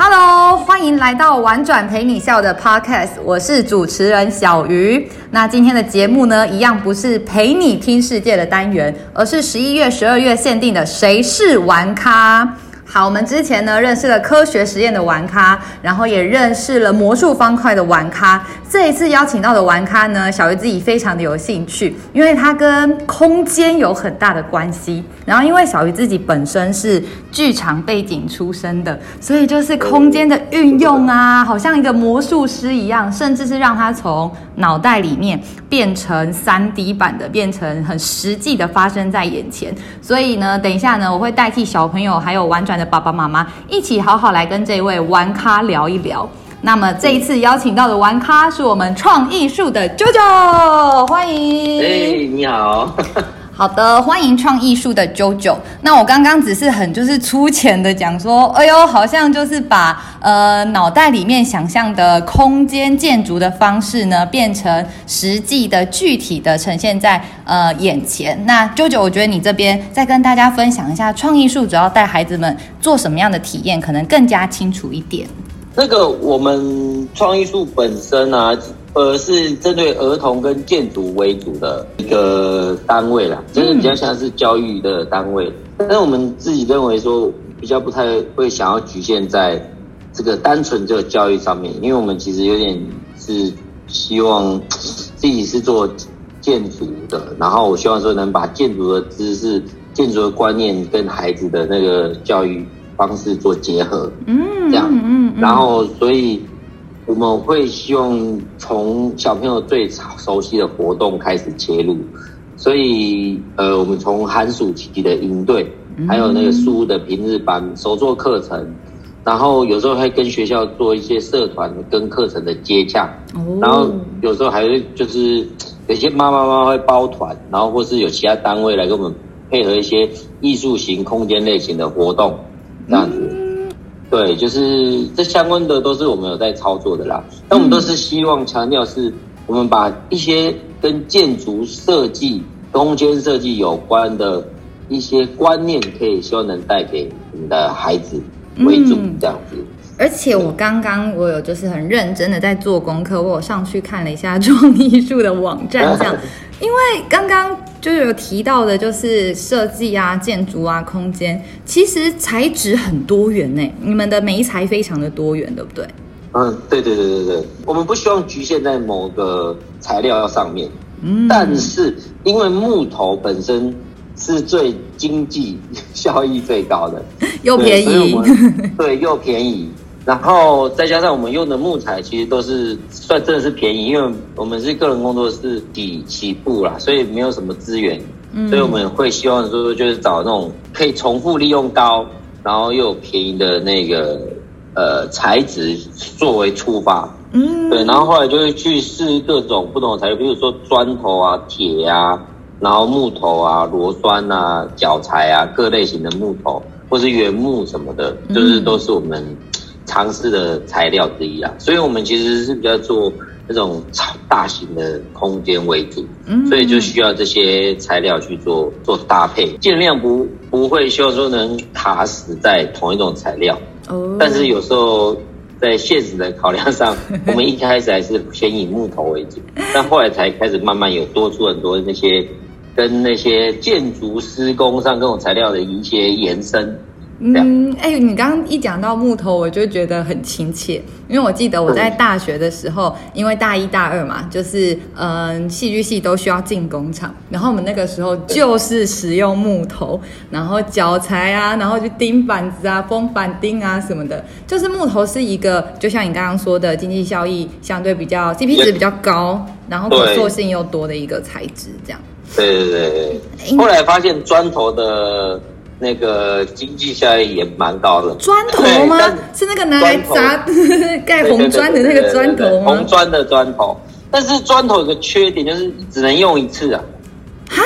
Hello，欢迎来到玩转陪你笑的 Podcast，我是主持人小鱼。那今天的节目呢，一样不是陪你听世界的单元，而是十一月、十二月限定的谁是玩咖。好，我们之前呢认识了科学实验的玩咖，然后也认识了魔术方块的玩咖。这一次邀请到的玩咖呢，小鱼自己非常的有兴趣，因为它跟空间有很大的关系。然后因为小鱼自己本身是剧场背景出身的，所以就是空间的运用啊，好像一个魔术师一样，甚至是让它从脑袋里面变成三 D 版的，变成很实际的发生在眼前。所以呢，等一下呢，我会代替小朋友还有玩转的爸爸妈妈一起好好来跟这位玩咖聊一聊。那么这一次邀请到的玩咖是我们创艺术的 JoJo，欢迎。哎，你好。好的，欢迎创艺术的 JoJo。那我刚刚只是很就是粗浅的讲说，哎呦，好像就是把呃脑袋里面想象的空间建筑的方式呢，变成实际的具体的呈现在呃眼前。那 JoJo，我觉得你这边再跟大家分享一下创艺术主要带孩子们做什么样的体验，可能更加清楚一点。那个我们创意术本身啊。呃，是针对儿童跟建筑为主的一个单位啦，就是比较像是教育的单位。但是我们自己认为说，比较不太会想要局限在这个单纯这个教育上面，因为我们其实有点是希望 自己是做建筑的，然后我希望说能把建筑的知识、建筑的观念跟孩子的那个教育方式做结合，嗯，这样，嗯然后所以。我们会希望从小朋友最熟悉的活动开始切入，所以呃，我们从寒暑期的营队，还有那个书的平日班、手作课程，然后有时候会跟学校做一些社团跟课程的接洽，然后有时候还会就是有些妈妈妈会包团，然后或是有其他单位来跟我们配合一些艺术型、空间类型的活动，这样子。对，就是这相关的都是我们有在操作的啦。那我们都是希望强调是，我们把一些跟建筑设计、空间设计有关的一些观念，可以希望能带给我们的孩子为主，这样子。嗯，而且我刚刚我有就是很认真的在做功课，我有上去看了一下 创艺术的网站，这样。因为刚刚就有提到的，就是设计啊、建筑啊、空间，其实材质很多元呢。你们的媒材非常的多元，对不对？嗯，对对对对对，我们不希望局限在某个材料上面。嗯，但是因为木头本身是最经济效益最高的，又便宜，对，又便宜。然后再加上我们用的木材，其实都是算真的是便宜，因为我们是个人工作室底起步啦，所以没有什么资源，嗯，所以我们会希望说就是找那种可以重复利用高，然后又有便宜的那个呃材质作为出发，嗯，对，然后后来就会去试各种不同的材料，比如说砖头啊、铁啊，然后木头啊、螺栓啊、脚材啊，各类型的木头或是原木什么的，就是都是我们。尝试的材料之一啊，所以我们其实是比较做那种超大型的空间为主，嗯，所以就需要这些材料去做做搭配，尽量不不会希望说能卡死在同一种材料，哦，但是有时候在现实的考量上，我们一开始还是先以木头为主，但后来才开始慢慢有多出很多那些跟那些建筑施工上各种材料的一些延伸。嗯，哎、欸，你刚刚一讲到木头，我就觉得很亲切，因为我记得我在大学的时候，因为大一大二嘛，就是嗯，戏剧系都需要进工厂，然后我们那个时候就是使用木头，然后脚材啊，然后就钉板子啊，封板钉啊什么的，就是木头是一个，就像你刚刚说的，经济效益相对比较 CP 值比较高，然后可塑性又多的一个材质，这样。对对对对。后来发现砖头的。那个经济效益也蛮高的，砖头吗？是那个拿来砸 盖红砖的那个砖头吗？红砖的砖头，但是砖头有个缺点就是只能用一次啊。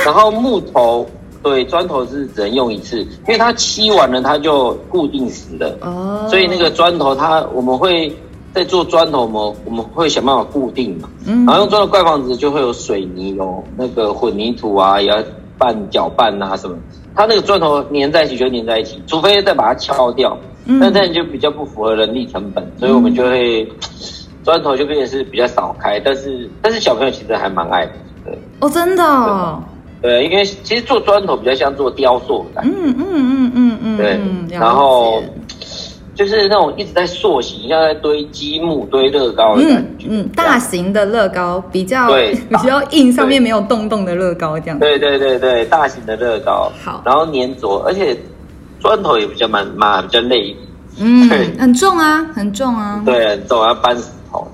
然后木头，对，砖头是只能用一次，因为它漆完了它就固定死了。哦。所以那个砖头它我们会在做砖头嘛，我们会想办法固定嘛。嗯。然后用砖头盖房子就会有水泥哦，那个混凝土啊，也要拌搅拌啊什么。它那个砖头粘在一起就粘在一起，除非再把它敲掉，嗯，那这样就比较不符合人力成本，所以我们就会 砖头就变成是比较少开，但是但是小朋友其实还蛮爱的，对。哦，真的哦。对，因为其实做砖头比较像做雕塑的感觉。嗯嗯嗯嗯嗯。对，然后。就是那种一直在塑形，像在堆积木、堆乐高的感觉。嗯，嗯，大型的乐高比较对 比较硬，上面没有洞洞的乐高这样。对对对对，大型的乐高。好，然后粘着，而且砖头也比较蛮蛮比较累。嗯，很重啊，很重啊。对，很重，要搬。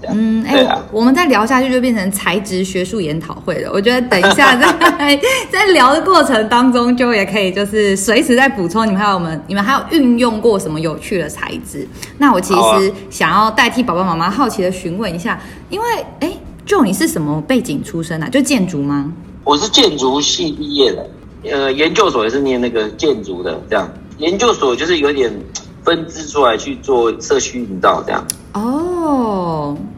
嗯，哎、欸啊，我们再聊下去就变成材质学术研讨会了。我觉得等一下在 在聊的过程当中，就也可以就是随时在补充。你们还有我们，你们还有运用过什么有趣的材质？那我其实想要代替爸爸妈妈好奇的询问一下，因为哎，Joe 你是什么背景出身啊？就建筑吗？我是建筑系毕业的，呃，研究所也是念那个建筑的，这样。研究所就是有点分支出来去做社区营造这样。哦，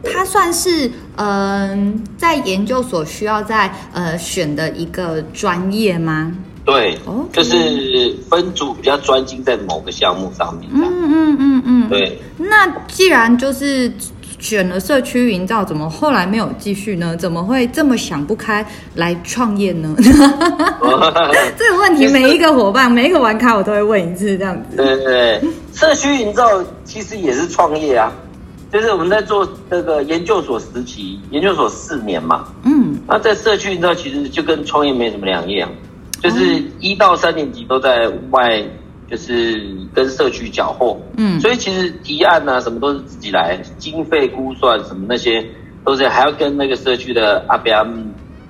他算是嗯、呃，在研究所需要在呃选的一个专业吗？对，okay. 就是分组比较专精在某个项目上面。嗯嗯嗯嗯，对。那既然就是选了社区营造，怎么后来没有继续呢？怎么会这么想不开来创业呢？这个问题，每一个伙伴、每一个玩咖，我都会问一次，这样子。对对对，社区营造其实也是创业啊。就是我们在做这个研究所时期，研究所四年嘛，嗯，那在社区，你知道，其实就跟创业没什么两样，就是一到三年级都在外，就是跟社区缴获，嗯，所以其实提案啊什么都是自己来，经费估算什么那些都是还要跟那个社区的阿伯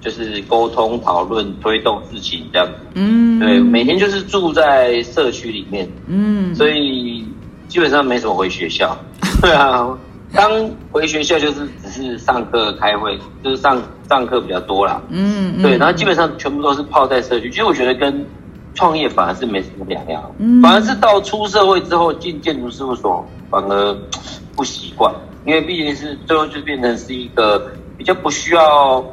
就是沟通讨论推动事情这样。子，嗯，对，每天就是住在社区里面，嗯，所以基本上没什么回学校，对啊。刚回学校就是只是上课开会，就是上上课比较多啦。嗯，对，然后基本上全部都是泡在社区。其实我觉得跟创业反而是没什么两样，嗯，反而是到出社会之后进建筑事务所反而不习惯，因为毕竟是最后就变成是一个比较不需要，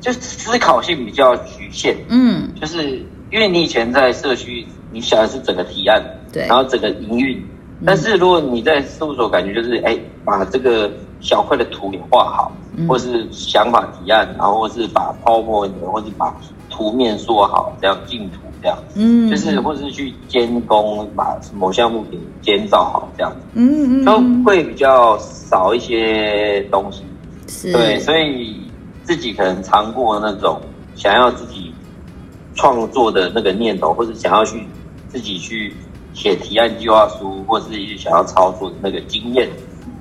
就思考性比较局限。嗯，就是因为你以前在社区，你想的是整个提案，对，然后整个营运。但是如果你在事务所，感觉就是哎，把这个小块的图给画好，或是想法提案，然后或是把 PowerPoint，或是把图面说好，这样进图这样，嗯，就是或是去监工，把某项目给监造好这样，嗯嗯，都会比较少一些东西，是，对，所以自己可能尝过那种想要自己创作的那个念头，或者想要去自己去。写提案计划书，或是一些想要操作的那个经验，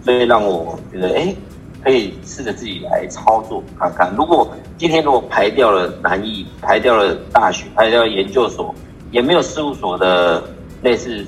所以让我觉得，哎，可以试着自己来操作看看。如果今天如果排掉了南艺，排掉了大学，排掉了研究所，也没有事务所的类似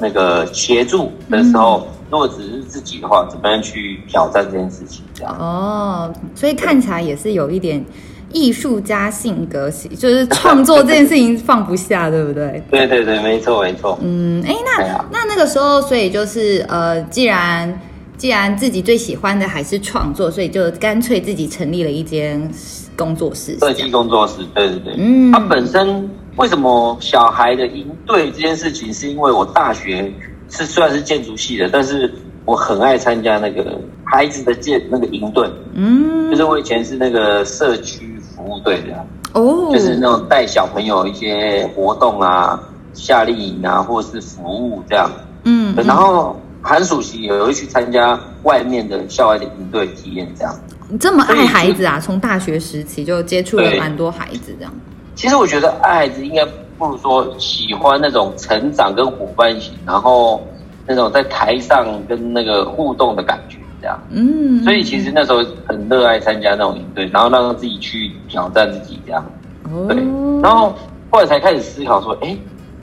那个协助的时候，嗯、如果只是自己的话，怎么样去挑战这件事情？这样哦，所以看起来也是有一点。艺术家性格，就是创作这件事情放不下，对不对？对对对，没错没错。嗯，哎，那、啊、那那个时候，所以就是呃，既然既然自己最喜欢的还是创作，所以就干脆自己成立了一间工作室，设计工作室。对对对，嗯，他本身为什么小孩的营队这件事情，是因为我大学是虽然是建筑系的，但是我很爱参加那个孩子的建那个营队，嗯，就是我以前是那个社区。服务队的哦，oh. 就是那种带小朋友一些活动啊、夏令营啊，或者是服务这样。嗯，然后寒暑期也会去参加外面的校外的营队体验这样。你这么爱孩子啊？从大学时期就接触了蛮多孩子这样。其实我觉得爱孩子应该不如说喜欢那种成长跟伙伴型，然后那种在台上跟那个互动的感觉。这样，嗯，所以其实那时候很热爱参加那种营队，然后让自己去挑战自己这样，对，然后后来才开始思考说，哎，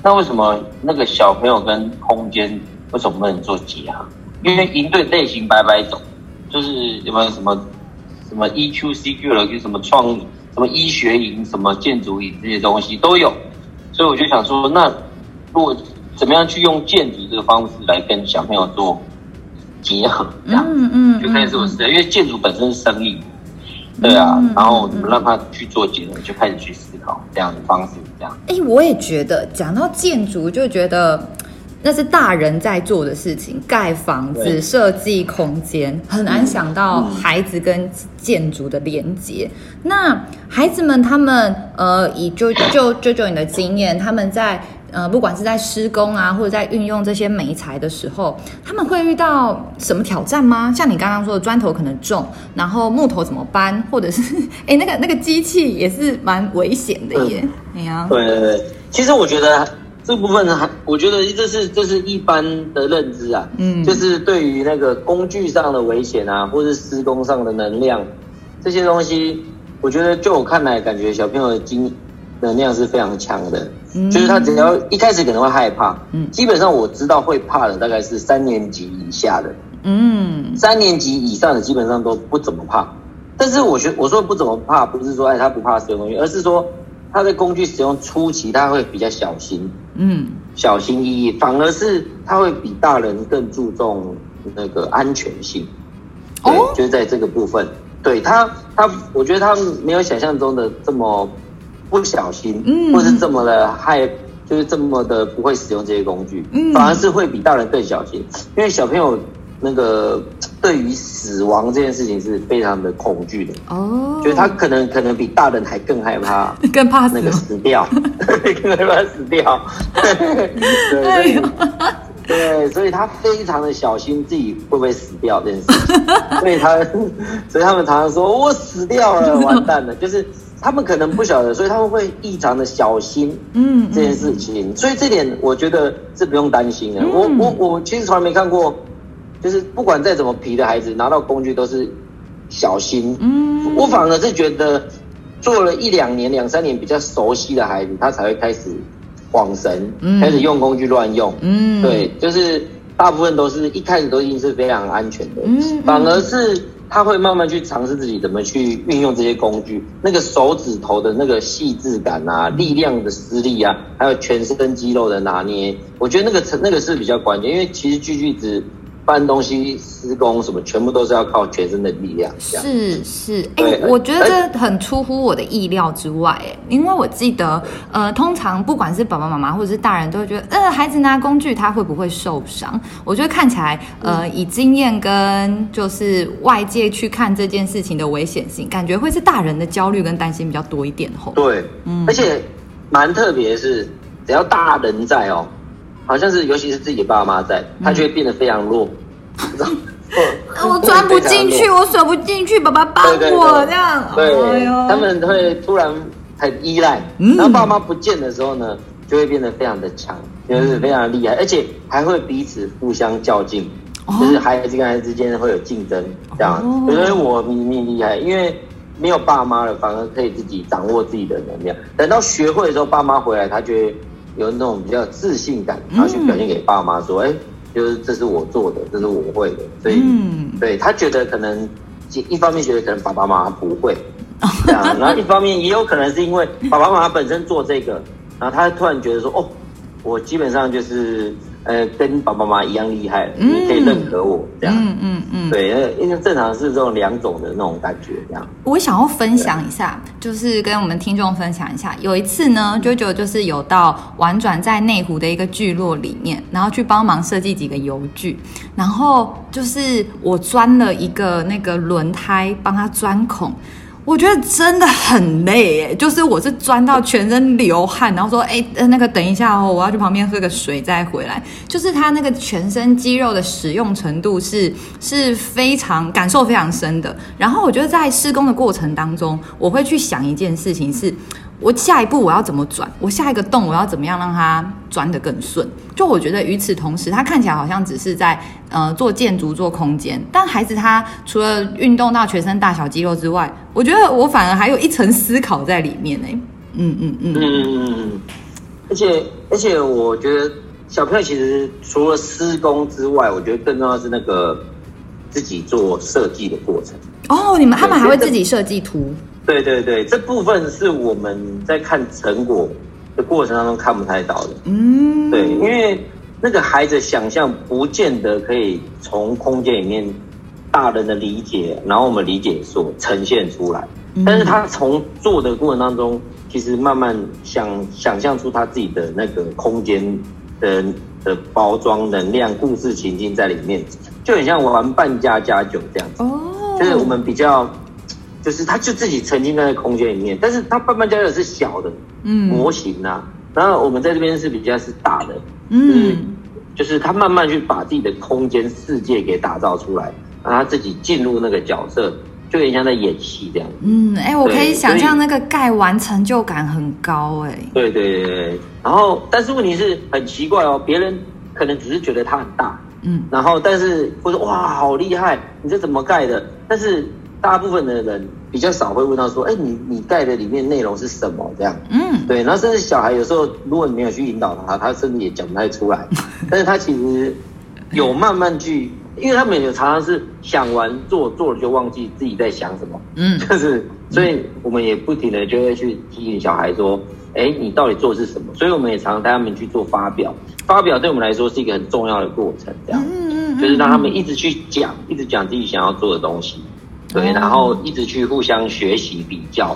那为什么那个小朋友跟空间为什么不能做结合？因为营队类型百百种，就是有没有什么什么 EQ、CQ 了，就什么创意、什么医学营、什么建筑营这些东西都有，所以我就想说，那如果怎么样去用建筑这个方式来跟小朋友做？结合这样，嗯嗯，就开始做事，因为建筑本身是生意，对啊，嗯、然后怎么让他去做结合，就开始去思考这样的方式，这样。哎、欸，我也觉得讲到建筑，就觉得那是大人在做的事情，盖房子、设计空间，很难想到孩子跟建筑的连接。嗯、那孩子们他们呃，以就就就就你的经验，他们在。呃，不管是在施工啊，或者在运用这些煤材的时候，他们会遇到什么挑战吗？像你刚刚说的，砖头可能重，然后木头怎么搬，或者是 哎，那个那个机器也是蛮危险的耶。哎呀、嗯，对对对，其实我觉得这部分还，我觉得这是这是一般的认知啊，嗯，就是对于那个工具上的危险啊，或是施工上的能量这些东西，我觉得就我看来，感觉小朋友的经能量是非常强的。就是他只要一开始可能会害怕，嗯，基本上我知道会怕的大概是三年级以下的，嗯，三年级以上的基本上都不怎么怕。但是我觉我说不怎么怕，不是说哎他不怕使用工具，而是说他在工具使用初期他会比较小心，嗯，小心翼翼，反而是他会比大人更注重那个安全性。对，就是在这个部分，对他他，我觉得他没有想象中的这么。不小心，嗯，或是这么的害，就是这么的不会使用这些工具，嗯，反而是会比大人更小心，因为小朋友那个对于死亡这件事情是非常的恐惧的，哦，就是他可能可能比大人还更害怕，更怕那个死掉，更害怕死掉，对对对，所以他非常的小心自己会不会死掉这件事情，所以他所以他们常常说我死掉了，完蛋了，就是。他们可能不晓得，所以他们会异常的小心，嗯，这件事情。所以这点我觉得是不用担心的。我我我其实从来没看过，就是不管再怎么皮的孩子拿到工具都是小心。嗯，我反而是觉得做了一两年、两三年比较熟悉的孩子，他才会开始恍神，开始用工具乱用。嗯，对，就是大部分都是一开始都已经是非常安全的，嗯反而是。他会慢慢去尝试自己怎么去运用这些工具，那个手指头的那个细致感啊，力量的施力啊，还有全身肌肉的拿捏，我觉得那个成那个是比较关键，因为其实锯锯子。搬东西、施工什么，全部都是要靠全身的力量。是是，哎、欸，我觉得这很出乎我的意料之外，哎，因为我记得，呃，通常不管是爸爸妈妈或者是大人，都会觉得，呃，孩子拿工具他会不会受伤？我觉得看起来，呃，以经验跟就是外界去看这件事情的危险性，感觉会是大人的焦虑跟担心比较多一点。吼，对，嗯，而且蛮特别是，只要大人在哦。好像是，尤其是自己的爸妈在，他就会变得非常弱。嗯、我钻不进去，我锁不进去，爸爸帮我这样。对，他们会突然很依赖，嗯、然后爸妈不见的时候呢，就会变得非常的强，就是非常的厉害，而且还会彼此互相较劲，哦、就是孩子跟孩子之间会有竞争，这样。因为、哦、我比你厉害，因为没有爸妈了，反而可以自己掌握自己的能量。等到学会的时候，爸妈回来，他就会。有那种比较自信感，然后去表现给爸妈说：“哎、嗯欸，就是这是我做的，这是我会的。”所以，嗯、对他觉得可能一方面觉得可能爸爸妈妈不会 这样，然后一方面也有可能是因为爸爸妈妈本身做这个，然后他突然觉得说：“哦，我基本上就是。”呃，跟爸爸妈妈一样厉害，你可以认可我这样，嗯嗯嗯，对，因为正常是这种两种的那种感觉，这样。我想要分享一下，就是跟我们听众分享一下，有一次呢，JoJo 就是有到玩转在内湖的一个聚落里面，然后去帮忙设计几个油具，然后就是我钻了一个那个轮胎，帮他钻孔。我觉得真的很累诶，就是我是钻到全身流汗，然后说，哎，那个等一下哦，我要去旁边喝个水再回来。就是它那个全身肌肉的使用程度是是非常感受非常深的。然后我觉得在施工的过程当中，我会去想一件事情是。我下一步我要怎么转？我下一个洞我要怎么样让它钻得更顺？就我觉得与此同时，他看起来好像只是在呃做建筑做空间，但孩子他除了运动到全身大小肌肉之外，我觉得我反而还有一层思考在里面呢。嗯嗯嗯嗯嗯嗯，而且而且我觉得小朋友其实除了施工之外，我觉得更重要的是那个自己做设计的过程。哦，你们他们还会自己设计图？对对对，这部分是我们在看成果的过程当中看不太到的。嗯，对，因为那个孩子想象不见得可以从空间里面大人的理解，然后我们理解所呈现出来。但是他从做的过程当中，其实慢慢想想象出他自己的那个空间的的包装能量、故事情境在里面，就很像玩扮家家酒这样子。哦，就是我们比较，就是他就自己沉浸在那空间里面，但是他慢慢加的是小的，嗯，模型啊，然后我们在这边是比较是大的，嗯，就是他慢慢去把自己的空间世界给打造出来，让他自己进入那个角色。就有点像在演戏这样。嗯，哎、欸，我可以想象那个盖完成就感很高哎。对对对，然后但是问题是很奇怪哦，别人可能只是觉得它很大，嗯，然后但是或者哇好厉害，你这怎么盖的？但是大部分的人比较少会问到说，哎、欸，你你带的里面内容是什么这样？嗯，对，然后甚至小孩有时候如果你没有去引导他，他甚至也讲不太出来，但是他其实有慢慢去。因为他们有常常是想完做做了就忘记自己在想什么，嗯，就是，所以我们也不停的就会去提醒小孩说，哎，你到底做的是什么？所以我们也常常带他们去做发表，发表对我们来说是一个很重要的过程，这样，嗯嗯，就是让他们一直去讲，一直讲自己想要做的东西，对，然后一直去互相学习比较，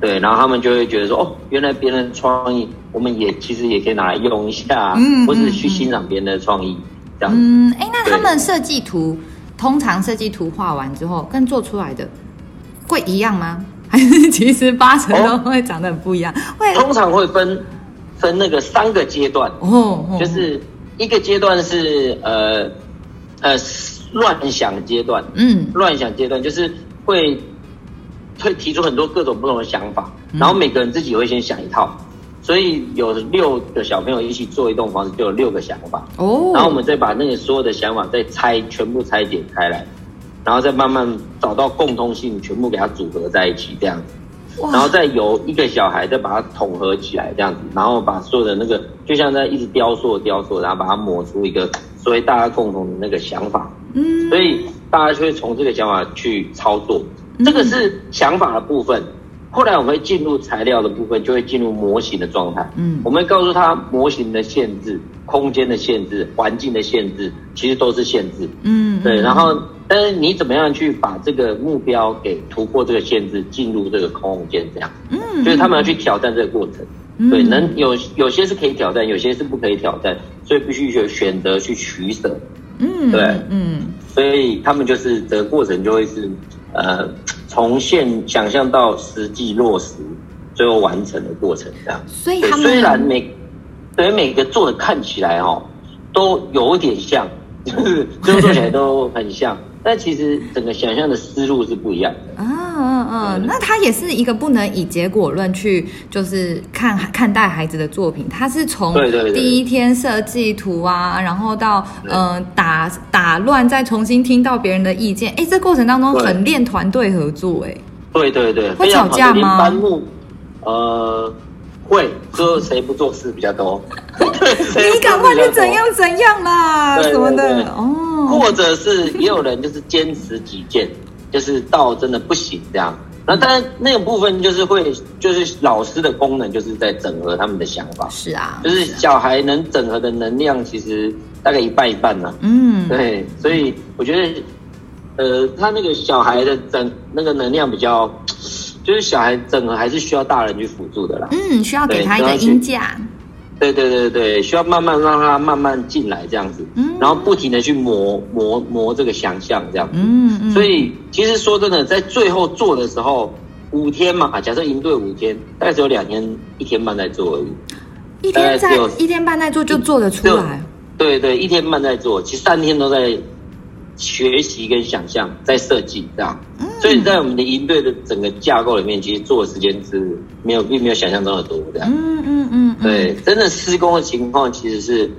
对，然后他们就会觉得说，哦，原来别人的创意，我们也其实也可以拿来用一下，嗯，或是去欣赏别人的创意。这样。嗯，哎，那他们设计图通常设计图画完之后，跟做出来的会一样吗？还 是其实八成都会长得很不一样？会。通常会分分那个三个阶段。哦，就是一个阶段是呃呃乱想阶段，嗯，乱想阶段就是会会提出很多各种不同的想法，然后每个人自己会先想一套。所以有六个小朋友一起做一栋房子，就有六个想法哦。然后我们再把那个所有的想法再拆，全部拆解开来，然后再慢慢找到共通性，全部给它组合在一起这样子。然后再由一个小孩再把它统合起来这样子，然后把所有的那个就像在一直雕塑雕塑，然后把它磨出一个所谓大家共同的那个想法。嗯。所以大家就会从这个想法去操作，这个是想法的部分。后来我们会进入材料的部分，就会进入模型的状态。嗯，我们会告诉他模型的限制、空间的限制、环境的限制，其实都是限制。嗯，对。然后，但是你怎么样去把这个目标给突破这个限制，进入这个空间，这样。嗯，就是他们要去挑战这个过程。嗯，对，能有有些是可以挑战，有些是不可以挑战，所以必须选选择去取舍。嗯，对，嗯，所以他们就是这个过程就会是呃。从现想象到实际落实，最后完成的过程，这样。所以他们虽然每对每个做的看起来哦，都有点像，就是最后做起来都很像。但其实整个想象的思路是不一样的。啊，嗯嗯，那他也是一个不能以结果论去就是看看待孩子的作品，他是从第一天设计图啊，然后到嗯打打乱，再重新听到别人的意见，哎，这过程当中很练团队合作，哎，对对对，会吵架吗？呃。会，说 谁不做事比较多？你赶快就怎样怎样啦，什么的哦。或者是也有人就是坚持己见，就是到真的不行这样。那当然那个部分就是会，就是老师的功能就是在整合他们的想法。是啊，就是小孩能整合的能量其实大概一半一半呢。嗯，对，所以我觉得，呃，他那个小孩的整那个能量比较。就是小孩整个还是需要大人去辅助的啦。嗯，需要给他一个音架。对对对对，需要慢慢让他慢慢进来这样子。嗯。然后不停的去磨磨磨这个想象这样子。嗯嗯。所以其实说真的，在最后做的时候，五天嘛，假设营队五天，大概只有两天一天半在做而已。一天在一天半在做就做得出来。对对，一天半在做，其实三天都在。学习跟想象在设计这样，所以在我们的营队的整个架构里面，其实做的时间是没有，并没有想象中的多这样。嗯嗯嗯，对，真的施工的情况其实是，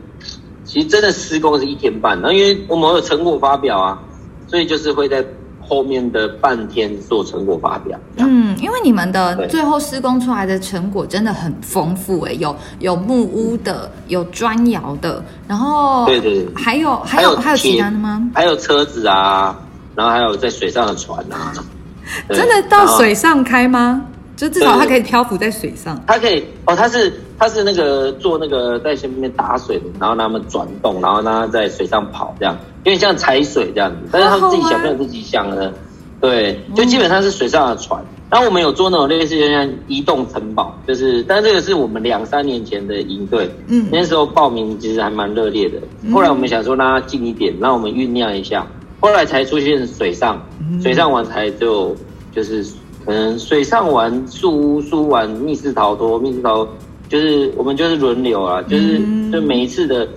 其实真的施工是一天半，然后因为我们有成果发表啊，所以就是会在。后面的半天做成果发表，嗯，因为你们的最后施工出来的成果真的很丰富哎，有有木屋的，有砖窑的，然后对对，还有还有还有其他的吗？还有车子啊，然后还有在水上的船啊，真的到水上开吗？就至少它可以漂浮在水上，它可以哦，它是它是那个做那个在下面打水的，然后让他们转动，然后让它在水上跑这样。有点像踩水这样子，但是他们自己小朋友自己想的，对，就基本上是水上的船，然后我们有做那种类似就像移动城堡，就是，但这个是我们两三年前的营队，嗯，那时候报名其实还蛮热烈的。后来我们想说让它近一点，让我们酝酿一下，后来才出现水上，水上玩才就就是可能水上玩树屋、树屋玩密室逃脱、密室逃脱，就是我们就是轮流啊，就是就每一次的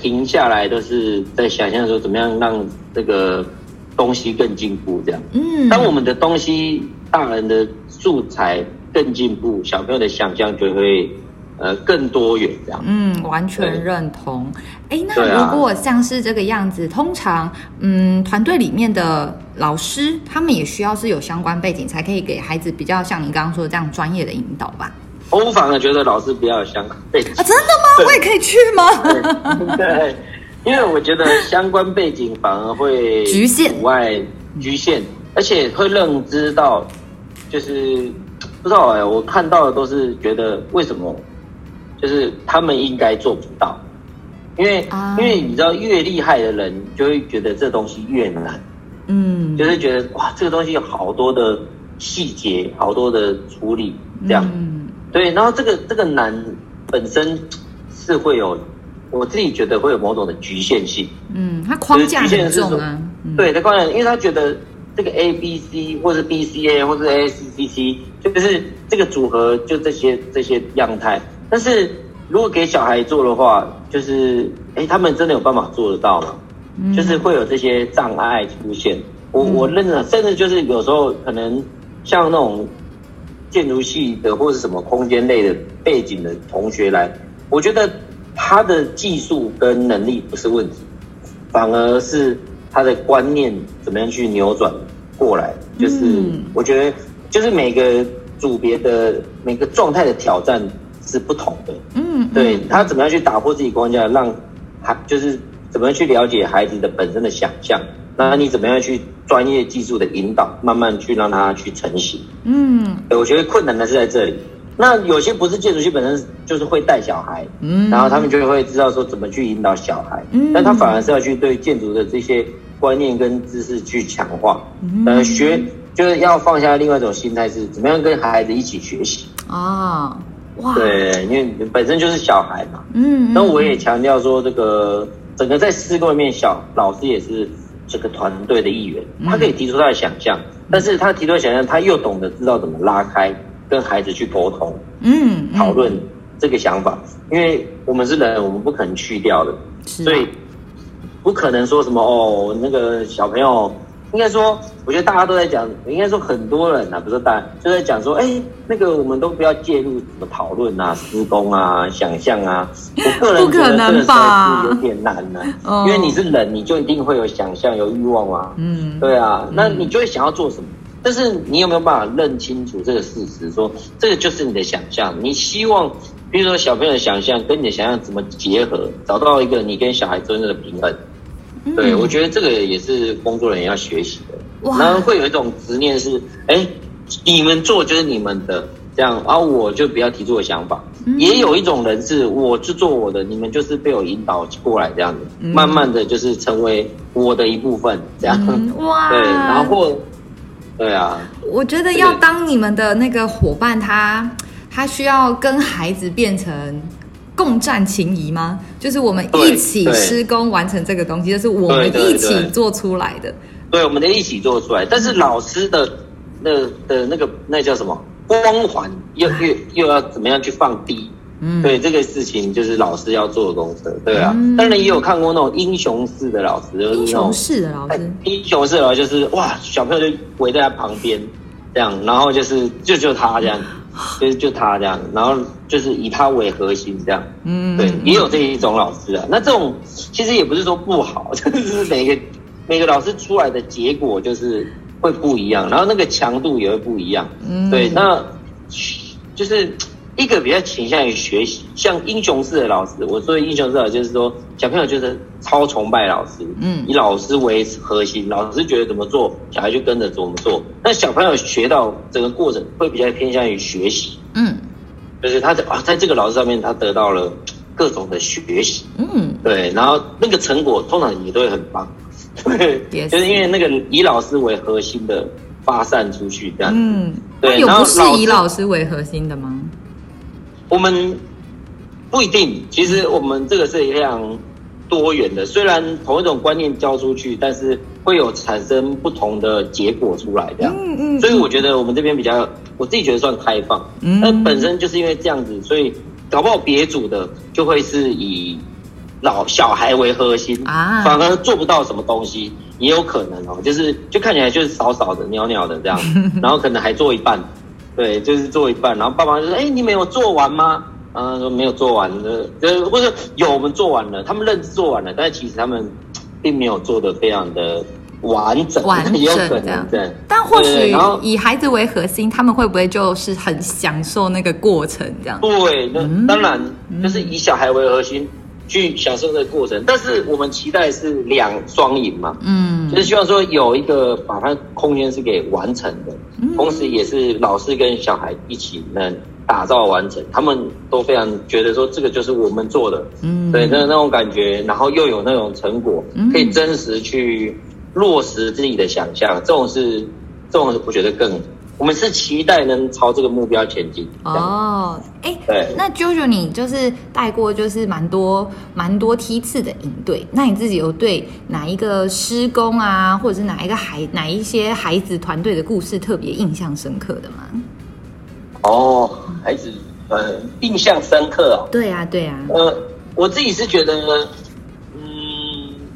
停下来都是在想象说怎么样让这个东西更进步这样。嗯，当我们的东西。大人的素材更进步，小朋友的想象就会呃更多元这样。嗯，完全认同。哎，那如果像是这个样子，啊、通常嗯团队里面的老师他们也需要是有相关背景，才可以给孩子比较像你刚刚说的这样专业的引导吧？我反而觉得老师比较有相关背景。啊，真的吗？我也可以去吗？对，对，因为我觉得相关背景反而会局限、阻碍、局限，而且会认知到。就是不知道哎、欸，我看到的都是觉得为什么，就是他们应该做不到，因为、啊、因为你知道越厉害的人就会觉得这东西越难，嗯，就是觉得哇这个东西有好多的细节，好多的处理这样，嗯、对，然后这个这个难本身是会有，我自己觉得会有某种的局限性，嗯，它框架很重啊，对，他框架，因为他觉得。这个 A B C 或是 B C A 或是 A C C C，就是这个组合就这些这些样态。但是如果给小孩做的话，就是哎，他们真的有办法做得到吗？嗯、就是会有这些障碍出现。我我认了，甚至就是有时候可能像那种建筑系的或是什么空间类的背景的同学来，我觉得他的技术跟能力不是问题，反而是。他的观念怎么样去扭转过来？就是我觉得，就是每个组别的每个状态的挑战是不同的。嗯，对，他怎么样去打破自己框架，让他就是怎么样去了解孩子的本身的想象？那你怎么样去专业技术的引导，慢慢去让他去成型？嗯，我觉得困难的是在这里。那有些不是建筑系本身就是会带小孩，嗯，然后他们就会知道说怎么去引导小孩，嗯，但他反而是要去对建筑的这些观念跟知识去强化，嗯，呃，学就是要放下另外一种心态，是怎么样跟孩子一起学习。啊，哇，对，因为本身就是小孩嘛，嗯，那我也强调说，这个整个在施工里面，小老师也是这个团队的一员，他可以提出他的想象，但是他提出的想象，他又懂得知道怎么拉开。跟孩子去沟通，嗯，讨论这个想法，因为我们是人，我们不可能去掉的，所以不可能说什么哦，那个小朋友，应该说，我觉得大家都在讲，应该说很多人啊，不是大家就在讲说，哎，那个我们都不要介入什么讨论啊、施工啊、想象啊，我个人觉得这个有点难呢，因为你是人，你就一定会有想象、有欲望啊，嗯，对啊，那你就会想要做什么？但是你有没有办法认清楚这个事实？说这个就是你的想象，你希望，比如说小朋友的想象跟你的想象怎么结合，找到一个你跟小孩真正的平衡。对，我觉得这个也是工作人员要学习的。然后会有一种执念是，哎，你们做就是你们的，这样，而我就不要提出我想法。也有一种人是，我就做我的，你们就是被我引导过来这样子，慢慢的就是成为我的一部分，这样。哇，对，然后。对啊，我觉得要当你们的那个伙伴，他他需要跟孩子变成共战情谊吗？就是我们一起施工完成这个东西，就是我们一起做出来的。对，我们得一起做出来。但是老师的那的那个那叫什么光环，又又又要怎么样去放低？嗯，对，这个事情就是老师要做的功课，对啊。嗯、当然也有看过那种英雄式的老师，英雄式的老师，英雄式的老师就是哇，小朋友就围在他旁边这样，然后就是就就他这样，就是就他这样，然后就是以他为核心这样，嗯，对，也有这一种老师啊。那这种其实也不是说不好，就是每个每个老师出来的结果就是会不一样，然后那个强度也会不一样，嗯，对，那就是。一个比较倾向于学习，像英雄式的老师，我说的英雄式的老师就是说，小朋友就是超崇拜老师，嗯，以老师为核心，老师觉得怎么做，小孩就跟着怎么做。那小朋友学到整个过程会比较偏向于学习，嗯，就是他在啊，在这个老师上面，他得到了各种的学习，嗯，对，然后那个成果通常也都会很棒，对，就是因为那个以老师为核心的发散出去这样，嗯。对，有不是以老师为核心的吗？我们不一定，其实我们这个是非常多元的。虽然同一种观念教出去，但是会有产生不同的结果出来，这样。嗯嗯。所以我觉得我们这边比较，我自己觉得算开放。嗯。那本身就是因为这样子，所以搞不好别组的就会是以老小孩为核心啊，反而做不到什么东西，也有可能哦。就是就看起来就是少少的、袅袅的这样，然后可能还做一半。对，就是做一半，然后爸妈就说：“哎，你没有做完吗？”啊，说没有做完的，就是或者有我们做完了，他们认知做完了，但是其实他们并没有做的非常的完整，完整有可能这样。但或许以孩子为核心，他们会不会就是很享受那个过程这样？对，那当然就是以小孩为核心。去享受这个过程，但是我们期待是两双赢嘛，嗯，就是希望说有一个把它空间是给完成的，嗯，同时也是老师跟小孩一起能打造完成，他们都非常觉得说这个就是我们做的，嗯，对，那那种感觉，然后又有那种成果，可以真实去落实自己的想象，这种是，这种是我觉得更。我们是期待能朝这个目标前进。哦，哎，对，那 JoJo 你就是带过就是蛮多蛮多梯次的营队，那你自己有对哪一个施工啊，或者是哪一个孩哪一些孩子团队的故事特别印象深刻的吗？哦，孩子，呃，印象深刻哦。对啊，对啊。呃，我自己是觉得，嗯，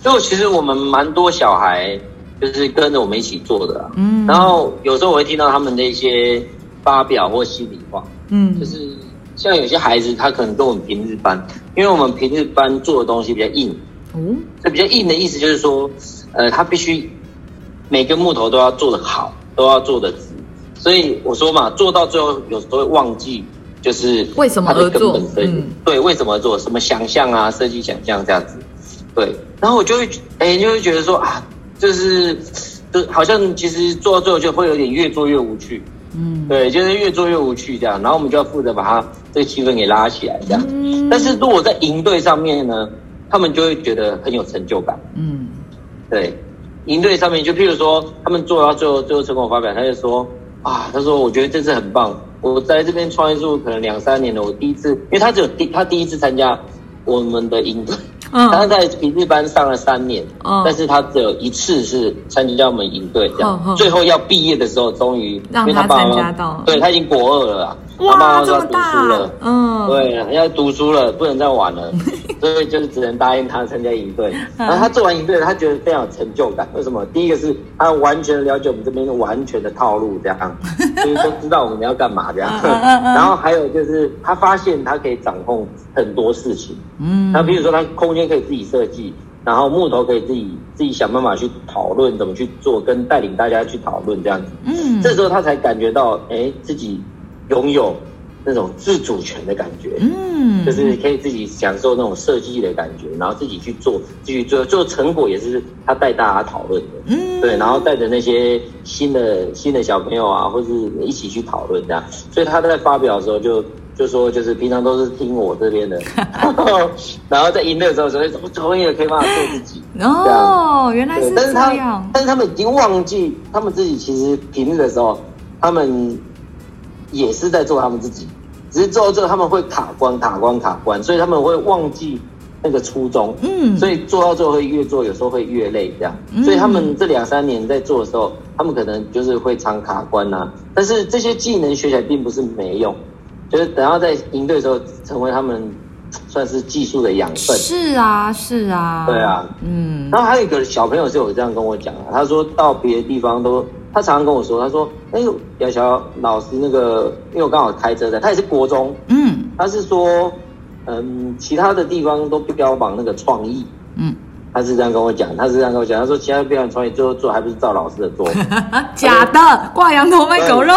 就其实我们蛮多小孩。就是跟着我们一起做的，嗯，然后有时候我会听到他们的一些发表或心里话，嗯，就是像有些孩子他可能跟我们平日班，因为我们平日班做的东西比较硬，嗯，这比较硬的意思就是说，呃，他必须每个木头都要做得好，都要做得直，所以我说嘛，做到最后有时候会忘记，就是为什么而做，嗯，对，为什么做，什么想象啊，设计想象这样子，对，然后我就会，哎，就会觉得说啊。就是，就好像其实做到最后就会有点越做越无趣，嗯，对，就是越做越无趣这样，然后我们就要负责把它这个气氛给拉起来这样。嗯，但是如果在营队上面呢，他们就会觉得很有成就感，嗯，对，营队上面就譬如说他们做到最后最后成果发表，他就说啊，他说我觉得这次很棒，我在这边创艺术可能两三年了，我第一次，因为他只有第他第一次参加我们的营队。嗯，他在平日班上了三年，嗯，但是他只有一次是参加我们营队这样，嗯，最后要毕业的时候，终于让他参加到，对他已经国二了啦。哇，他妈妈说要读书了，嗯，对，要读书了，不能再玩了，所以就是只能答应他参加营队。然后他做完营队，他觉得非常有成就感。为什么？第一个是他完全了解我们这边完全的套路，这样，就是都知道我们要干嘛这样。然后还有就是他发现他可以掌控很多事情，嗯，那比如说他空间可以自己设计，然后木头可以自己自己想办法去讨论怎么去做，跟带领大家去讨论这样子。嗯，这时候他才感觉到，哎，自己。拥有那种自主权的感觉，嗯，就是可以自己享受那种设计的感觉，然后自己去做，继续做，做成果也是他带大家讨论的，嗯，对，然后带着那些新的新的小朋友啊，或是一起去讨论这样，所以他在发表的时候就就说，就是平常都是听我这边的，然后在赢的时候说，我终于可以帮他做自己，哦，原来是这样，但是他但是他们已经忘记，他们自己其实平日的时候，他们。也是在做他们自己，只是做到这个他们会卡关、卡关、卡关，所以他们会忘记那个初衷。嗯，所以做到最后会越做，有时候会越累，这样。嗯，所以他们这两三年在做的时候，他们可能就是会常卡关呐。但是这些技能学起来并不是没用，就是等到在应对的时候，成为他们算是技术的养分。是啊，是啊。对啊，嗯。然后还有一个小朋友是有这样跟我讲啊，他说到别的地方都。他常常跟我说，他说：“哎呦，姚乔老师那个，因为我刚好开车在，他也是国中，嗯，他是说，嗯，其他的地方都标榜那个创意，嗯，他是这样跟我讲，他是这样跟我讲，他说其他标榜创意，最后做还不是照老师的做，假的，挂羊头卖狗肉，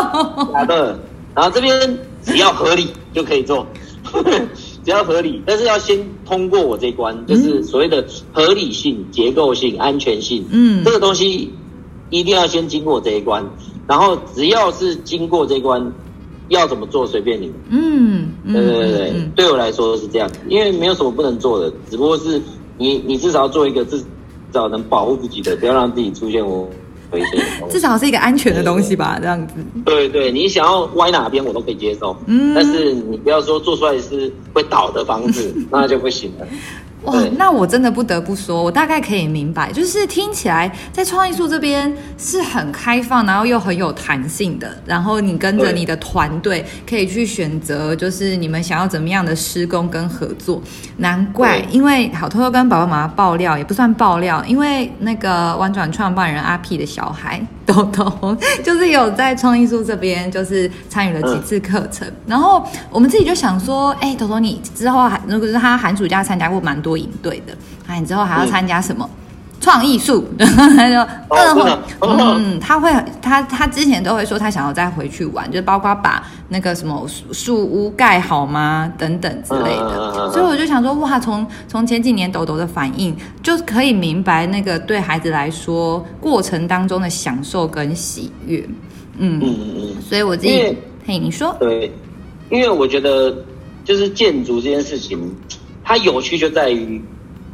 假的，然后这边只要合理 就可以做，只要合理，但是要先通过我这一关，就是所谓的合理性、结构性、安全性，嗯，这个东西。”一定要先经过这一关，然后只要是经过这一关，要怎么做随便你们。嗯，对对对对，嗯、对我来说是这样，因为没有什么不能做的，只不过是你你至少要做一个至少能保护自己的，不要让自己出现我推荐的东西。至少是一个安全的东西吧，这样子。对对，你想要歪哪边我都可以接受，嗯，但是你不要说做出来是会倒的方式，那就不行了。哇，那我真的不得不说，我大概可以明白，就是听起来在创意树这边是很开放，然后又很有弹性的。然后你跟着你的团队可以去选择，就是你们想要怎么样的施工跟合作。难怪，因为好偷偷跟爸爸妈妈爆料，也不算爆料，因为那个婉转创办人阿 P 的小孩豆豆，就是有在创意书这边，就是参与了几次课程。然后我们自己就想说，哎，豆豆你之后还如果是他寒暑假参加过蛮多。营队的，那你之后还要参加什么创艺树？他就二会，嗯，他会，他他之前都会说他想要再回去玩，就包括把那个什么树屋盖好吗？等等之类的。所以我就想说，哇，从从前几年豆豆的反应，就可以明白那个对孩子来说过程当中的享受跟喜悦。嗯嗯嗯。所以我自己，嘿，你说，对，因为我觉得就是建筑这件事情。它有趣就在于，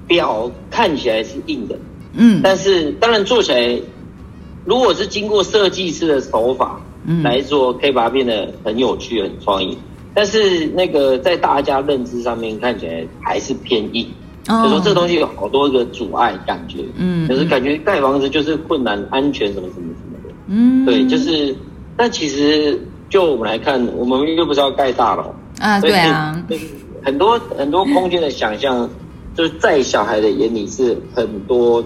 表看起来是硬的，嗯，但是当然做起来，如果是经过设计师的手法来做，可以把它变得很有趣、很创意。但是那个在大家认知上面看起来还是偏硬，就说这东西有好多个阻碍感觉，嗯，就是感觉盖房子就是困难、安全什么什么什么的，嗯，对，就是。但其实就我们来看，我们又不是要盖大楼。啊，对啊。很多很多空间的想象，就是在小孩的眼里是很多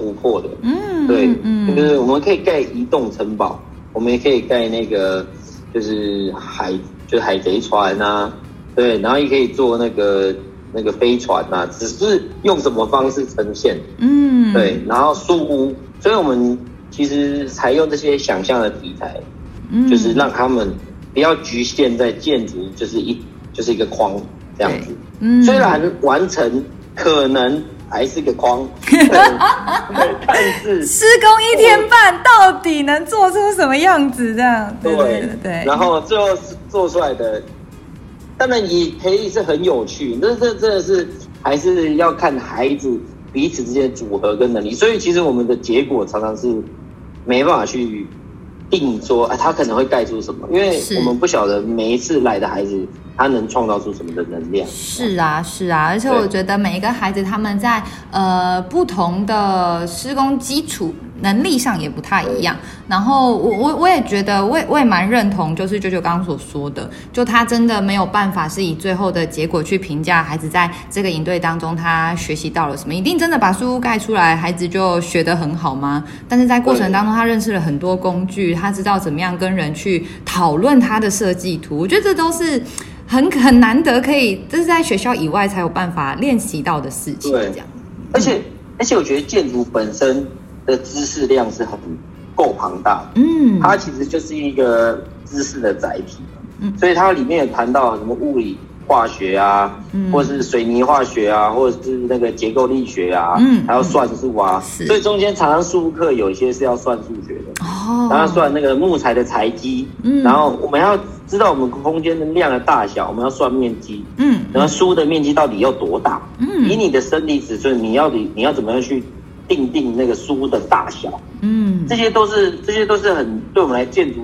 突破的。嗯，对，嗯，就是我们可以盖移动城堡，我们也可以盖那个就是海，就是海贼船啊，对，然后也可以做那个那个飞船啊，只是用什么方式呈现。嗯，对，然后树屋，所以我们其实采用这些想象的题材，嗯就是让他们不要局限在建筑，就是一就是一个框。这样子，嗯，虽然完成可能还是个框，但是施工一天半到底能做出什么样子？这样，对对。然后最后是做出来的，当然也可以是很有趣，但是这真的是还是要看孩子彼此之间的组合跟能力。所以其实我们的结果常常是没办法去定说，哎，他可能会盖出什么，因为我们不晓得每一次来的孩子。他能创造出什么的能量？是啊，是啊，而且我觉得每一个孩子他们在呃不同的施工基础能力上也不太一样。然后我我我也觉得，我也我也蛮认同，就是舅舅刚刚所说的，就他真的没有办法是以最后的结果去评价孩子在这个营队当中他学习到了什么，一定真的把书屋盖出来，孩子就学得很好吗？但是在过程当中，他认识了很多工具，他知道怎么样跟人去讨论他的设计图，我觉得这都是。很很难得，可以这是在学校以外才有办法练习到的事情。对，这样。而且而且，我觉得建筑本身的知识量是很够庞大的。嗯，它其实就是一个知识的载体。嗯，所以它里面有谈到什么物理。化学啊，或者是水泥化学啊，或者是那个结构力学啊，嗯，还要算数啊，所以中间常常数课有一些是要算数学的哦，然后算那个木材的材积，嗯，然后我们要知道我们空间的量的大小，我们要算面积，嗯，然后书的面积到底要多大，嗯，以你的生理尺寸，你要你你要怎么样去定定那个书的大小，嗯，这些都是这些都是很对我们来建筑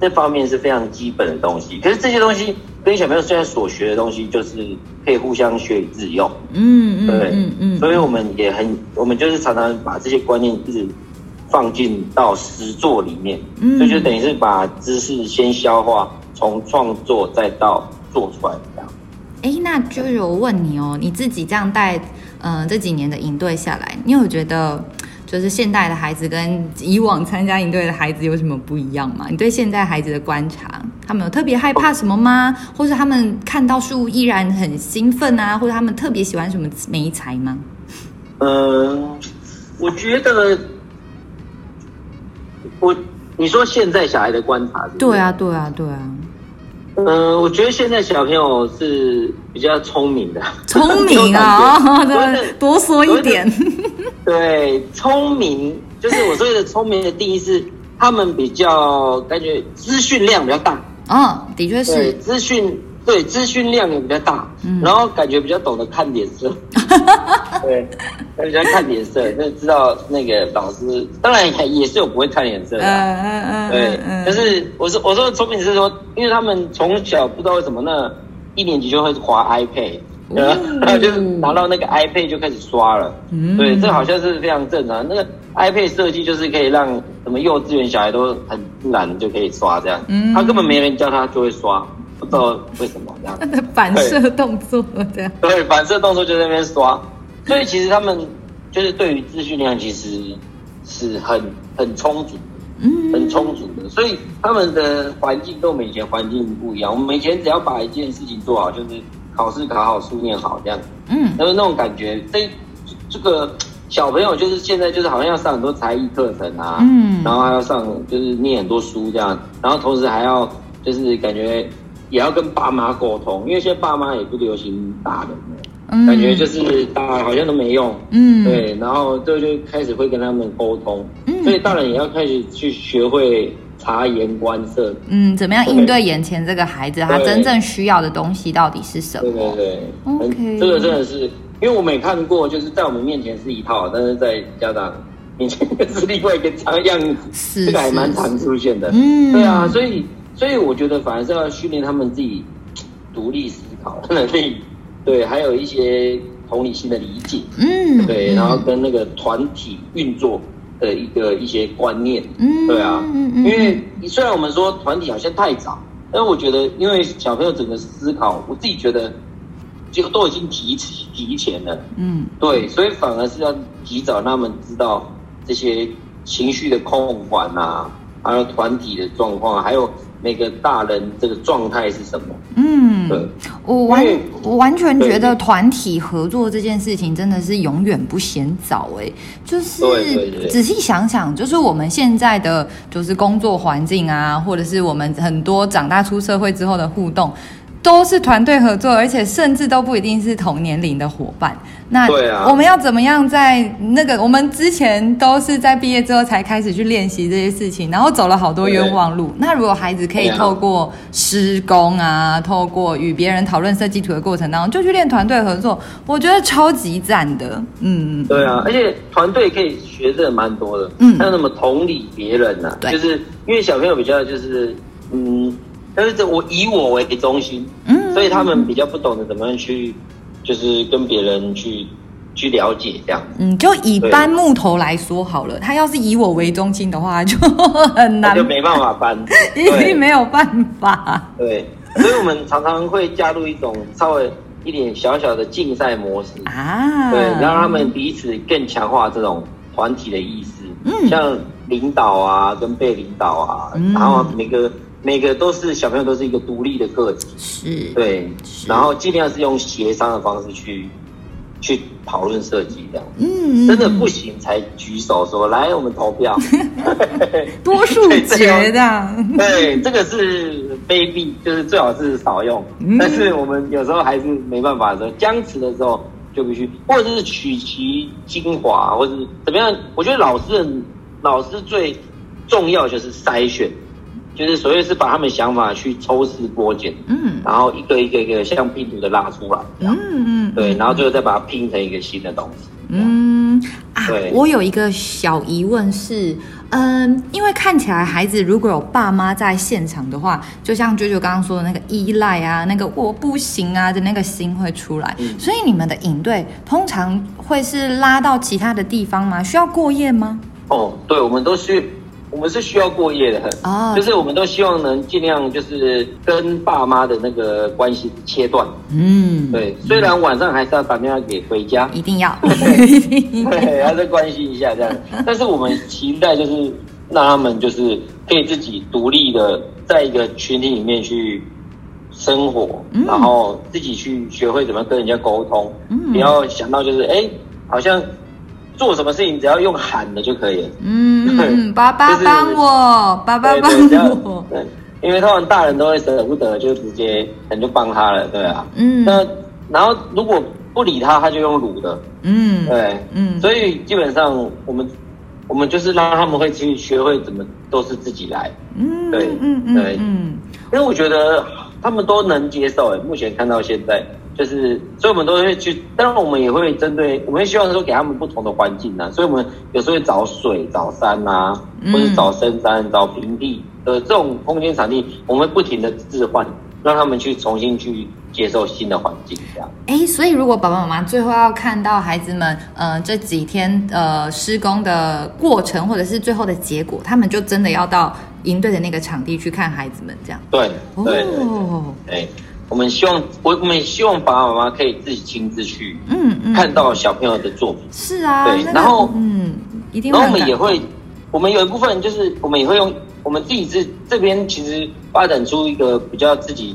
这方面是非常基本的东西，可是这些东西。跟小朋友现在所学的东西，就是可以互相学以致用。嗯，对，嗯嗯，嗯，所以我们也很，我们就是常常把这些观念一直放进到实作里面。嗯，所以就等于是把知识先消化，从创作再到做出来这样。哎、欸，那就是我问你哦，你自己这样带，嗯、呃，这几年的营队下来，你有觉得？就是现代的孩子跟以往参加营队的孩子有什么不一样吗？你对现在孩子的观察，他们有特别害怕什么吗？或者他们看到树依然很兴奋啊？或者他们特别喜欢什么美材吗？嗯，我觉得我你说现在小孩的观察是是？对啊，对啊，对啊。嗯，我觉得现在小朋友是比较聪明的，聪明啊，多说一点。对，聪明就是我说的聪明的定义是，他们比较感觉资讯量比较大。嗯、哦，的确是。资讯对，资讯量也比较大，嗯、然后感觉比较懂得看脸色，对，比较看脸色，就知道那个老师，当然也是有不会看脸色的，嗯嗯嗯，对，但是我说我说聪明是说，因为他们从小不知道为什么那一年级就会滑 iPad，然后 就是拿到那个 iPad 就开始刷了，嗯，对，这好像是非常正常，那个 iPad 设计就是可以让什么幼稚园小孩都很自然就可以刷这样，嗯，他根本没人教他就会刷。不知道为什么这样，他 的反射动作这样，对，反射动作就在那边刷，所以其实他们就是对于资讯量其实是很很充足，嗯，很充足的，所以他们的环境跟我们以前环境不一样。我们以前只要把一件事情做好，就是考试考好，书念好这样，嗯，就是那种感觉。这这个小朋友就是现在就是好像要上很多才艺课程啊，嗯，然后还要上就是念很多书这样，然后同时还要就是感觉。也要跟爸妈沟通，因为现在爸妈也不流行打人了，嗯、感觉就是打好像都没用，嗯，对，然后就就开始会跟他们沟通，嗯，所以大人也要开始去学会察言观色，嗯，怎么样应对眼前这个孩子，他真正需要的东西到底是什么？对对对，OK，这个真的是，因为我没看过，就是在我们面前是一套，但是在家长面前是另外一个样子，是，这个还蛮常出现的，嗯，对啊，所以。所以我觉得反而是要训练他们自己独立思考的能力，对，还有一些同理心的理解，嗯，对，然后跟那个团体运作的一个一些观念，嗯，对啊，因为虽然我们说团体好像太早，但我觉得因为小朋友整个思考，我自己觉得就都已经提提前了，嗯，对，所以反而是要提早让他们知道这些情绪的控管啊，还有团体的状况，还有。每个大人这个状态是什么？嗯，对，我完我完全觉得团体合作这件事情真的是永远不嫌早哎，就是仔细想想，就是我们现在的就是工作环境啊，或者是我们很多长大出社会之后的互动。都是团队合作，而且甚至都不一定是同年龄的伙伴。那我们要怎么样在那个？我们之前都是在毕业之后才开始去练习这些事情，然后走了好多冤枉路。那如果孩子可以透过施工啊，透过与别人讨论设计图的过程当中，就去练团队合作，我觉得超级赞的。嗯，对啊，而且团队可以学的蛮多的。嗯，还有什么同理别人呢？对，就是因为小朋友比较就是嗯。但是这我以我为中心，嗯，所以他们比较不懂得怎么样去，就是跟别人去去了解这样。嗯，就以搬木头来说好了，他要是以我为中心的话，就很难，就没办法搬，一定没有办法。对，所以我们常常会加入一种稍微一点小小的竞赛模式啊，对，让他们彼此更强化这种团体的意识。嗯，像领导啊，跟被领导啊，然后每个。每个都是小朋友，都是一个独立的个体，是对，是。然后尽量是用协商的方式去去讨论设计这样，嗯，真的不行才举手说来我们投票，多数决的，对，这个是卑鄙，就是最好是少用，嗯、但是我们有时候还是没办法的时候，僵持的时候就必须，或者是取其精华，或者是怎么样？我觉得老师的老师最重要就是筛选。就是所谓是把他们想法去抽丝剥茧，嗯，然后一个一个一个像拼图的拉出来，嗯嗯，对，然后最后再把它拼成一个新的东西，嗯啊，对，我有一个小疑问是，嗯，因为看起来孩子如果有爸妈在现场的话，就像舅舅刚刚说的那个依赖啊，那个我不行啊的那个心会出来，嗯，所以你们的营队通常会是拉到其他的地方吗？需要过夜吗？哦，对，我们都是。我们是需要过夜的，啊，就是我们都希望能尽量就是跟爸妈的那个关系切断，嗯，对，虽然晚上还是要打电话给回家，一定要，对，还是关心一下这样，但是我们期待就是让他们就是可以自己独立的在一个群体里面去生活，嗯、然后自己去学会怎么跟人家沟通，嗯，不要想到就是哎，好像。做什么事情只要用喊的就可以了。嗯嗯，爸爸帮我，爸爸帮我。对，因为他们大人都会舍不得，就直接可能就帮他了，对啊。嗯。那然后如果不理他，他就用卢的。嗯。对。嗯。所以基本上我们我们就是让他们会去学会怎么都是自己来。嗯。对。嗯嗯。对。嗯。因为我觉得他们都能接受。哎，目前看到现在，就是所以我们都会去，当然我们也会针对，我们会希望说给他们不同的环境啊，所以我们有时候会找水、找山啊，或者找深山、找平地呃这种空间场地，我们不停的置换。让他们去重新去接受新的环境，这样。哎，所以如果爸爸妈妈最后要看到孩子们，呃，这几天呃施工的过程，或者是最后的结果，他们就真的要到营队的那个场地去看孩子们，这样。对，对，哦，哎，我们希望，我我们希望爸爸妈妈可以自己亲自去，嗯嗯，看到小朋友的作品。是啊，对，然后，嗯，一定。然后我们也会，我们有一部分就是我们也会用。我们自己这这边其实发展出一个比较自己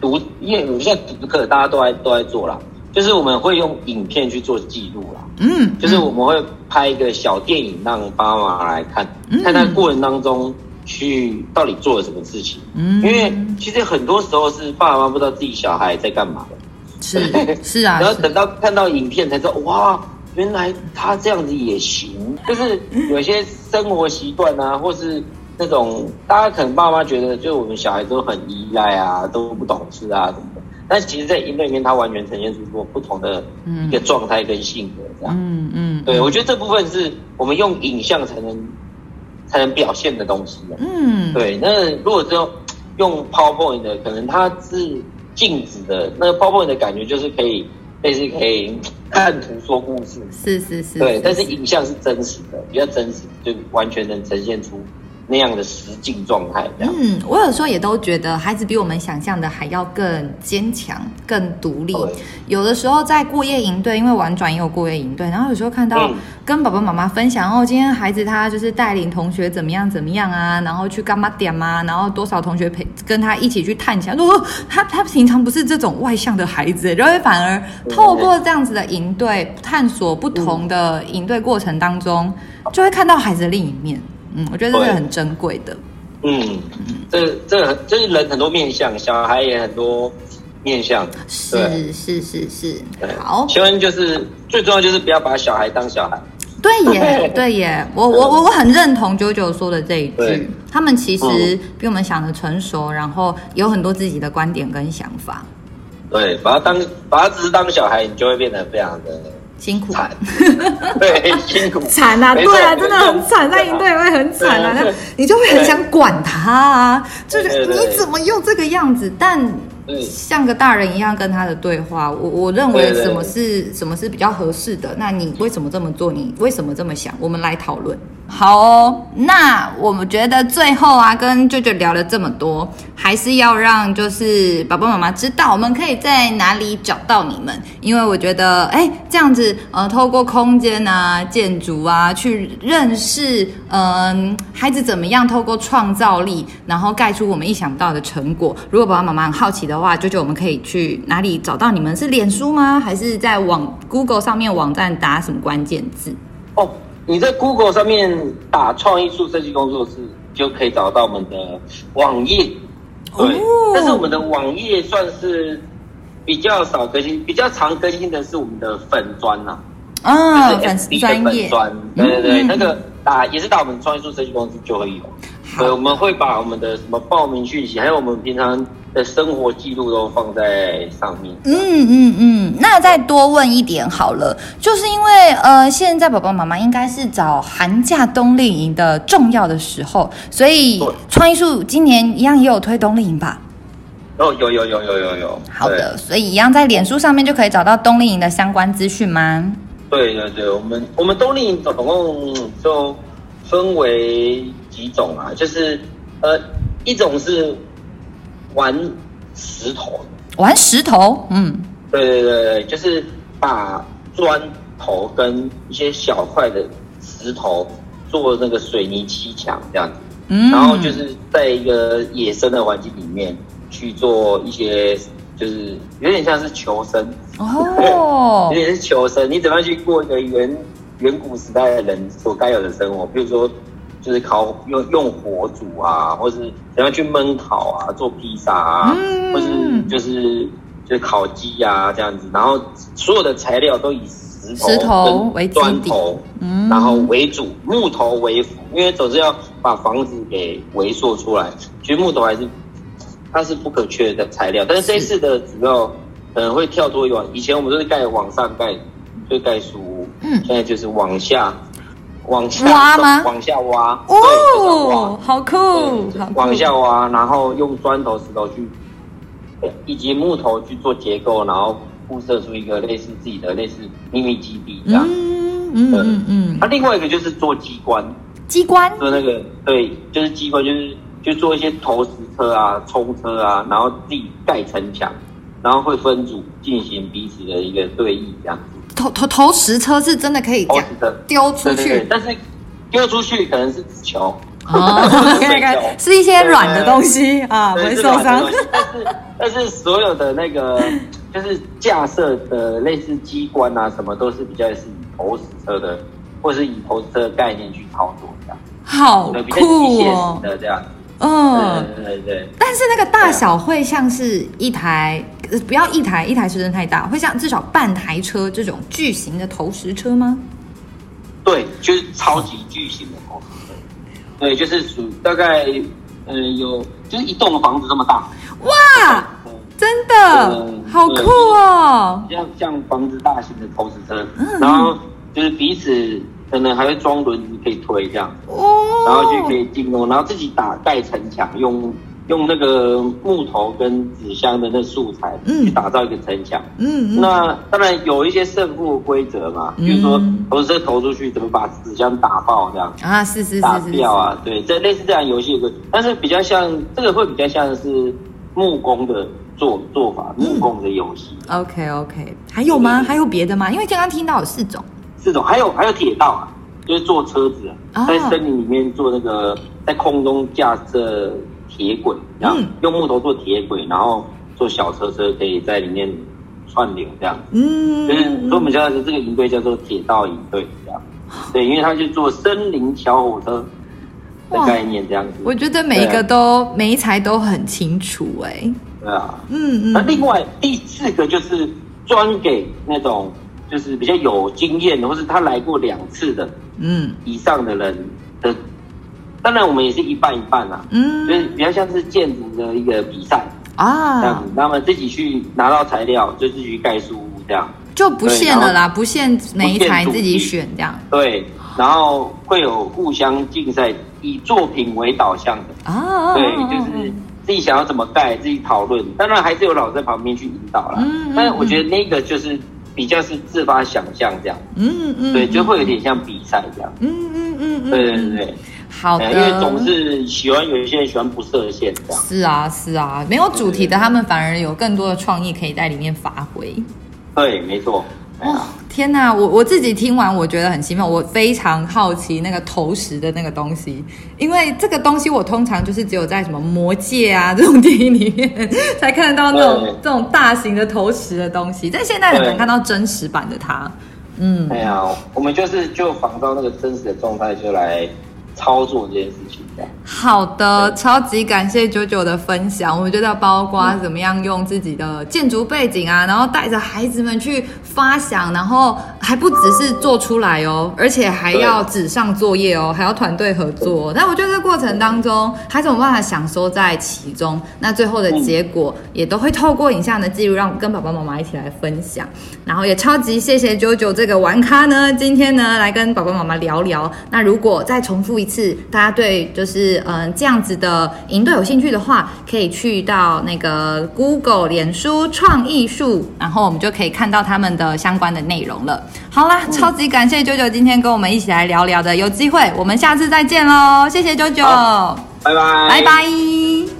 独，因为我们现在独课大家都在都在做啦，就是我们会用影片去做记录啦，嗯，就是我们会拍一个小电影让爸爸妈妈来看，嗯、看他过程当中去到底做了什么事情，嗯，因为其实很多时候是爸爸妈妈不知道自己小孩在干嘛的，是 是啊，然后等到看到影片才知道哇，原来他这样子也行，就是有些生活习惯啊，或是。那种大家可能爸妈觉得，就我们小孩都很依赖啊，都不懂事啊什么的。但其实，在营队里面，他完全呈现出过不同的一个状态跟性格，这样。嗯嗯。对，我觉得这部分是我们用影像才能才能表现的东西。嗯。对，那如果只有用 PowerPoint 的，可能它是静止的，那个 PowerPoint 的感觉就是可以类似可以看图说故事。是是是。对，但是影像是真实的，比较真实，就完全能呈现出。那样的实境状态，嗯，我有时候也都觉得孩子比我们想象的还要更坚强、更独立。有的时候在过夜营队，因为玩转也有过夜营队，然后有时候看到跟爸爸妈妈分享，哦，今天孩子他就是带领同学怎么样怎么样啊，然后去干嘛点啊，然后多少同学陪跟他一起去探险。他他平常不是这种外向的孩子，然后反而透过这样子的营队探索不同的营队过程当中，就会看到孩子的另一面。嗯，我觉得这是很珍贵的。嗯，这这这是人很多面相，小孩也很多面相。是是是是，好。希望就是最重要就是不要把小孩当小孩。对耶，对耶，我我我我很认同九九说的这一句。他们其实比我们想的成熟，然后有很多自己的观点跟想法。对，把他当把他只是当小孩，你就会变得非常的。辛苦，惨，对，辛苦，惨啊，对啊，真的很惨，在营队会很惨啊，那你就会很想管他啊，就是你怎么又这个样子？但像个大人一样跟他的对话，我我认为什么是什么是比较合适的？那你为什么这么做？你为什么这么想？我们来讨论。好哦，那我们觉得最后啊，跟舅舅聊了这么多，还是要让就是爸爸妈妈知道，我们可以在哪里找到你们。因为我觉得，哎，这样子，呃，透过空间啊、建筑啊，去认识，嗯、孩子怎么样透过创造力，然后盖出我们意想不到的成果。如果爸爸妈妈很好奇的话，舅舅，我们可以去哪里找到你们？是脸书吗？还是在网 Google 上面网站打什么关键字？哦。你在 Google 上面打“创意术设计工作室”，就可以找到我们的网页。对，哦、但是我们的网页算是比较少更新，比较常更新的是我们的粉砖呐。啊，粉专页。对对对，嗯、那个打也是打我们创意术设计公司就会有。对，我们会把我们的什么报名讯息，还有我们平常的生活记录都放在上面。嗯嗯嗯，那再多问一点好了，就是因为呃，现在爸爸妈妈应该是找寒假冬令营的重要的时候，所以创艺术今年一样也有推冬令营吧？哦，有有有有有有。好的，所以一样在脸书上面就可以找到冬令营的相关资讯吗？对对对，我们我们冬令营总共就分为几种啊，就是呃，一种是。玩石头，玩石头，嗯，对对对对，就是把砖头跟一些小块的石头做那个水泥砌墙这样子，嗯，然后就是在一个野生的环境里面去做一些，就是有点像是求生。哦，有点是求生，你怎么样去过一个远远古时代的人所该有的生活，比如说。就是烤用用火煮啊，或是怎样去焖烤啊，做披萨啊，嗯、或是就是就是烤鸡啊这样子，然后所有的材料都以石头、石头为砖头，嗯，然后为主，木头为辅，因为总是要把房子给围缩出来。其实木头还是它是不可缺的材料。但是这次的主要可能会跳脱以往，以前我们都是盖往上盖，就盖书屋，嗯，现在就是往下。往下挖吗？往下挖哦，挖好酷！往下挖，然后用砖头、石头去，以及木头去做结构，然后铺设出一个类似自己的类似秘密基地这样。嗯嗯嗯嗯。那、啊、另外一个就是做机关，机关做那个对，就是机关，就是就做一些投石车啊、冲车啊，然后自己盖城墙，然后会分组进行彼此的一个对弈这样子。投投投石车是真的可以这样丢出去，对对对，但是丢出去可能是纸球，哦、是一些软的东西啊，会受伤。但是 但是所有的那个就是架设的类似机关啊，什么都是比较是以投石车的，或是以投石车的概念去操作这样。好酷哦，的这样。嗯，对对对。但是那个大小会像是一台。不要一台，一台车真太大，会像至少半台车这种巨型的投石车吗？对，就是超级巨型的投石车。对，就是属大概，呃，有就是一栋房子这么大。哇，真的，呃、好酷哦！像像房子大型的投石车，嗯、然后就是彼此可能还会装轮子可以推这样，哦，然后就可以进攻，然后自己打盖城墙用。用那个木头跟纸箱的那素材，去打造一个城墙。嗯，嗯，那当然有一些胜负规则嘛，嗯、就是说投石投出去怎么把纸箱打爆这样啊，是是是，打掉啊，对，这类似这样游戏规，但是比较像这个会比较像是木工的做做法，木工的游戏。嗯、OK OK，还有吗？还有别的吗？因为刚刚听到有四种，四种，还有还有铁道啊，就是坐车子，啊、在森林里面做那个在空中架设。铁轨，然后用木头做铁轨，然后坐小车车，可以在里面串流这样。嗯，就是所以我们叫做这个营队叫做铁道营队这样。对，因为他就做森林小火车的概念这样子。我觉得每一个都、啊、每一台都很清楚哎、欸。对啊，嗯嗯。那另外第四个就是专给那种就是比较有经验，或是他来过两次的，嗯，以上的人的。当然，我们也是一半一半啊，嗯，就是比较像是建筑的一个比赛啊，这样子，那么自己去拿到材料，就自己去盖书屋这样，就不限了啦，不限哪一台自己选这样，对，然后会有互相竞赛，以作品为导向的啊，对，就是自己想要怎么盖，自己讨论，当然还是有老师在旁边去引导啦，嗯，但是我觉得那个就是比较是自发想象这样，嗯嗯，对，就会有点像比赛这样，嗯嗯嗯，对对对。好的，因为总是喜欢有一些人喜欢不设限这样。是啊，是啊，没有主题的他们反而有更多的创意可以在里面发挥。对，没错。哦，天哪，我我自己听完我觉得很兴奋，我非常好奇那个投石的那个东西，因为这个东西我通常就是只有在什么魔界啊这种电影里面 才看得到那种这种大型的投石的东西，但现在很难看到真实版的它。嗯，对啊，我们就是就仿照那个真实的状态就来。操作这件事情，好的，超级感谢九九的分享。我觉得包括怎么样用自己的建筑背景啊，然后带着孩子们去发想，然后还不只是做出来哦，而且还要纸上作业哦，还要团队合作。但我觉得这过程当中，孩子有办法享受在其中。那最后的结果也都会透过影像的记录，让跟爸爸妈妈一起来分享。然后也超级谢谢九九这个玩咖呢，今天呢来跟爸爸妈妈聊聊。那如果再重复一次，大家对就是嗯这样子的营队有兴趣的话，可以去到那个 Google、脸书创艺术，然后我们就可以看到他们的相关的内容了。好啦，嗯、超级感谢九九今天跟我们一起来聊聊的，有机会我们下次再见喽，谢谢九九，拜拜，拜拜。